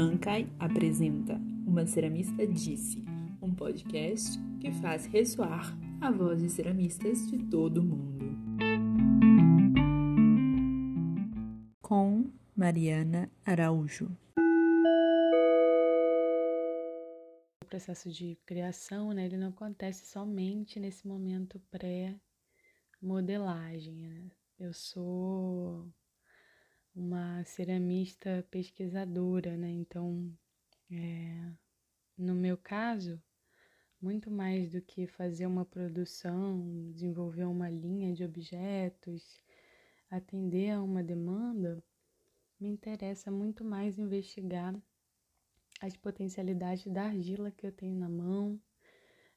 Mankai apresenta Uma Ceramista Disse, um podcast que faz ressoar a voz de ceramistas de todo o mundo. Com Mariana Araújo. O processo de criação, né, ele não acontece somente nesse momento pré-modelagem. Né? Eu sou uma ceramista pesquisadora, né? Então, é, no meu caso, muito mais do que fazer uma produção, desenvolver uma linha de objetos, atender a uma demanda, me interessa muito mais investigar as potencialidades da argila que eu tenho na mão,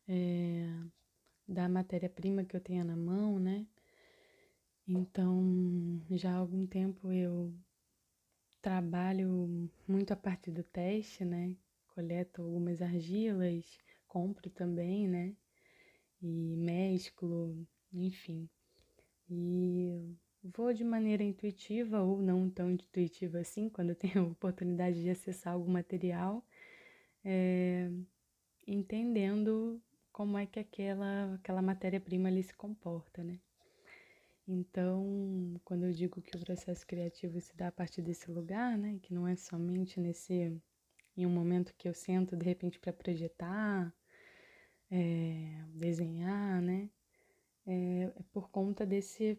é, da matéria-prima que eu tenho na mão, né? Então, já há algum tempo eu trabalho muito a partir do teste, né? Coleto algumas argilas, compro também, né? E mesclo, enfim. E vou de maneira intuitiva ou não tão intuitiva assim, quando tenho a oportunidade de acessar algum material, é, entendendo como é que aquela, aquela matéria-prima ali se comporta, né? Então, quando eu digo que o processo criativo se dá a partir desse lugar, né, que não é somente nesse em um momento que eu sento de repente para projetar, é, desenhar, né, é, é por conta desse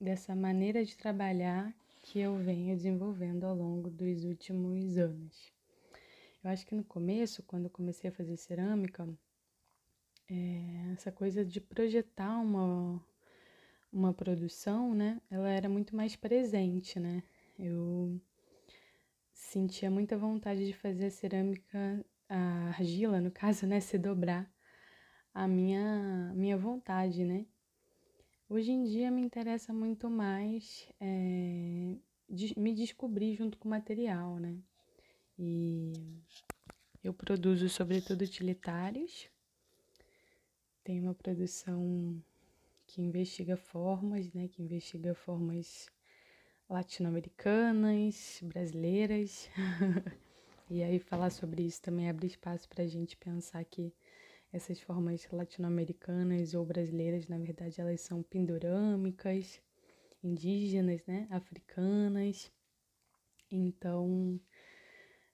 dessa maneira de trabalhar que eu venho desenvolvendo ao longo dos últimos anos. Eu acho que no começo, quando eu comecei a fazer cerâmica, é, essa coisa de projetar uma uma produção, né, ela era muito mais presente, né? Eu sentia muita vontade de fazer a cerâmica, a argila, no caso, né, se dobrar a minha, minha vontade, né? Hoje em dia me interessa muito mais é, de, me descobrir junto com o material, né? E eu produzo sobretudo utilitários, tenho uma produção que investiga formas, né, que investiga formas latino-americanas, brasileiras. e aí falar sobre isso também abre espaço para a gente pensar que essas formas latino-americanas ou brasileiras, na verdade, elas são pindorâmicas, indígenas, né, africanas. Então,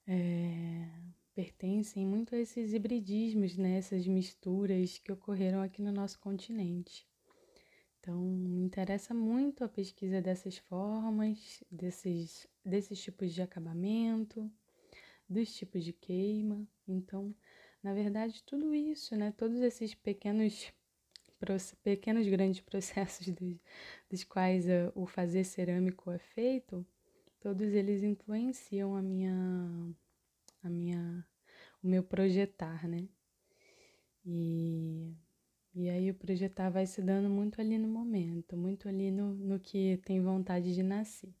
é, pertencem muito a esses hibridismos, né, essas misturas que ocorreram aqui no nosso continente. Então, me interessa muito a pesquisa dessas formas, desses, desses tipos de acabamento, dos tipos de queima. Então, na verdade, tudo isso, né? Todos esses pequenos, pequenos grandes processos dos, dos quais uh, o fazer cerâmico é feito, todos eles influenciam a minha, a minha, o meu projetar, né? E e aí o projetar vai se dando muito ali no momento, muito ali no, no que tem vontade de nascer.